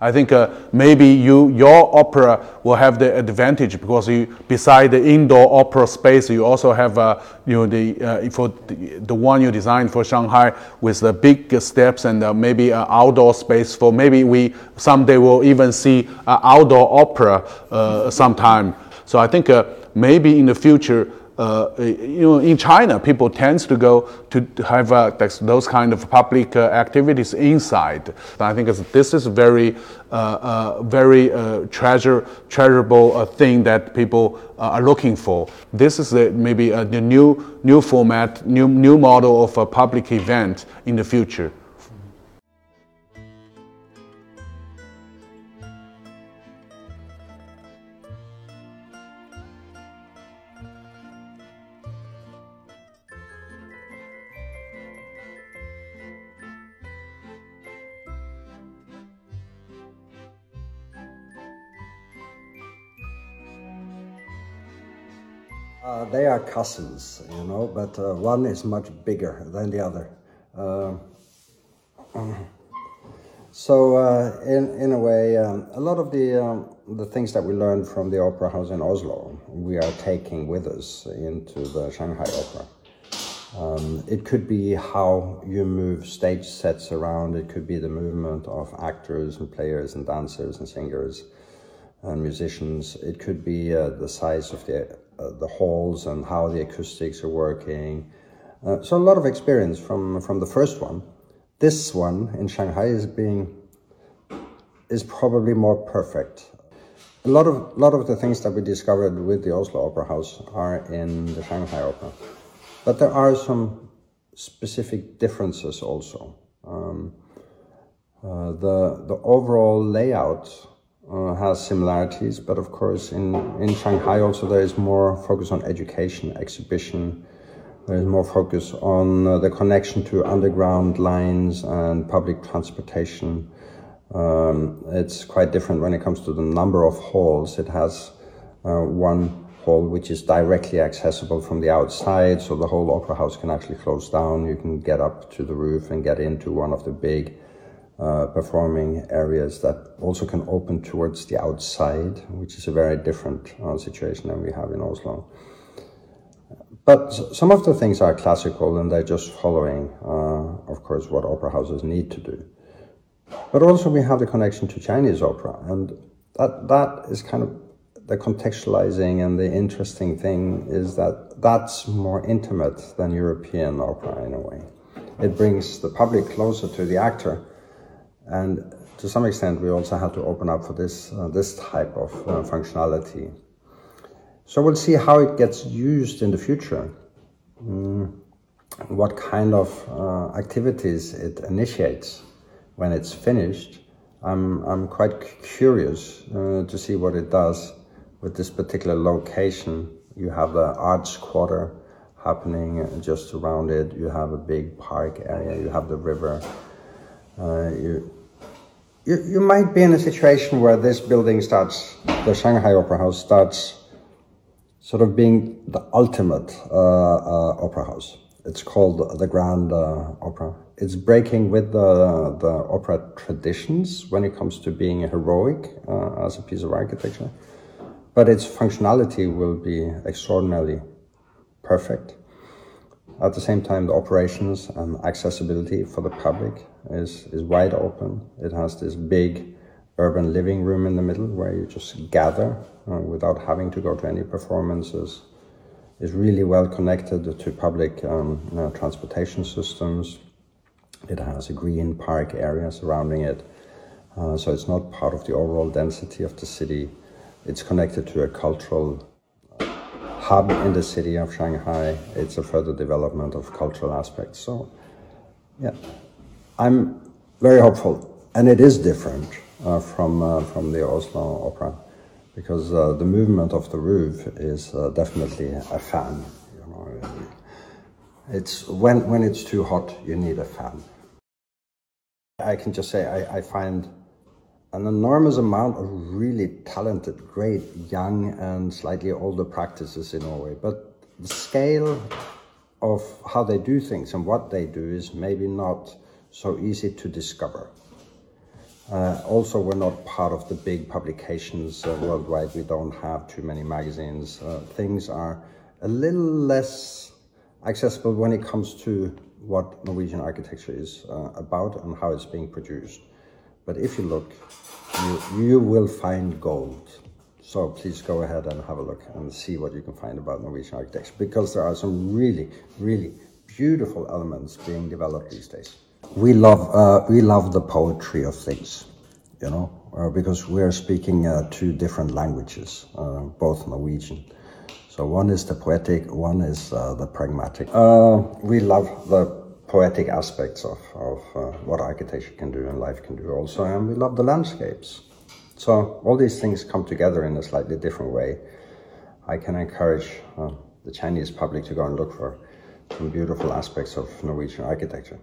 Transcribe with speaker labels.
Speaker 1: I think uh, maybe you your opera will have the advantage because you beside the indoor opera space, you also have uh, you know the uh, for the, the, one you designed for Shanghai with the big steps and uh, maybe an outdoor space for maybe we someday will even see outdoor opera uh, sometime. So I think uh, maybe in the future uh, you know, in China, people tends to go to have uh, those kind of public uh, activities inside. I think this is very, uh, uh, very uh, treasure, treasurable thing that people are looking for. This is a, maybe the new, new format, new, new model of a public event in the future.
Speaker 2: Uh, they are cousins, you know, but uh, one is much bigger than the other. Uh, so, uh, in in a way, um, a lot of the um, the things that we learned from the opera house in Oslo, we are taking with us into the Shanghai Opera. Um, it could be how you move stage sets around. It could be the movement of actors and players and dancers and singers and musicians. It could be uh, the size of the the halls and how the acoustics are working. Uh, so a lot of experience from from the first one. This one in Shanghai is being is probably more perfect. A lot of a lot of the things that we discovered with the Oslo Opera House are in the Shanghai Opera, but there are some specific differences also. Um, uh, the the overall layout uh, has similarities, but of course in, in Shanghai also there is more focus on education, exhibition, there is more focus on uh, the connection to underground lines and public transportation. Um, it's quite different when it comes to the number of halls. It has uh, one hall which is directly accessible from the outside, so the whole opera house can actually close down. You can get up to the roof and get into one of the big uh, performing areas that also can open towards the outside, which is a very different uh, situation than we have in Oslo. But some of the things are classical and they're just following, uh, of course, what opera houses need to do. But also we have the connection to Chinese opera, and that that is kind of the contextualizing and the interesting thing is that that's more intimate than European opera in a way. It brings the public closer to the actor and to some extent, we also have to open up for this, uh, this type of uh, functionality. So we'll see how it gets used in the future. Mm, what kind of uh, activities it initiates when it's finished. I'm, I'm quite curious uh, to see what it does with this particular location. You have the arts quarter happening just around it. You have a big park area. You have the river. Uh, you, you, you might be in a situation where this building starts, the Shanghai Opera House starts sort of being the ultimate uh, uh, opera house. It's called the Grand uh, Opera. It's breaking with the, the opera traditions when it comes to being heroic uh, as a piece of architecture, but its functionality will be extraordinarily perfect. At the same time, the operations and accessibility for the public is, is wide open. It has this big urban living room in the middle where you just gather uh, without having to go to any performances. Is really well connected to public um, transportation systems. It has a green park area surrounding it. Uh, so it's not part of the overall density of the city. It's connected to a cultural hub in the city of Shanghai. It's a further development of cultural aspects. So, yeah, I'm very hopeful, and it is different uh, from uh, from the Oslo Opera because uh, the movement of the roof is uh, definitely a fan. You know, it's when when it's too hot, you need a fan. I can just say I, I find an enormous amount of really talented, great young and slightly older practices in Norway. But the scale of how they do things and what they do is maybe not so easy to discover. Uh, also, we're not part of the big publications uh, worldwide. We don't have too many magazines. Uh, things are a little less accessible when it comes to what Norwegian architecture is uh, about and how it's being produced. But if you look, you, you will find gold. So please go ahead and have a look and see what you can find about Norwegian architecture because there are some really, really beautiful elements being developed these days. We love, uh, we love the poetry of things, you know, uh, because we're speaking uh, two different languages, uh, both Norwegian. So one is the poetic, one is uh, the pragmatic. Uh, we love the poetic aspects of, of what architecture can do and life can do also, and we love the landscapes. So all these things come together in a slightly different way. I can encourage uh, the Chinese public to go and look for some beautiful aspects of Norwegian architecture.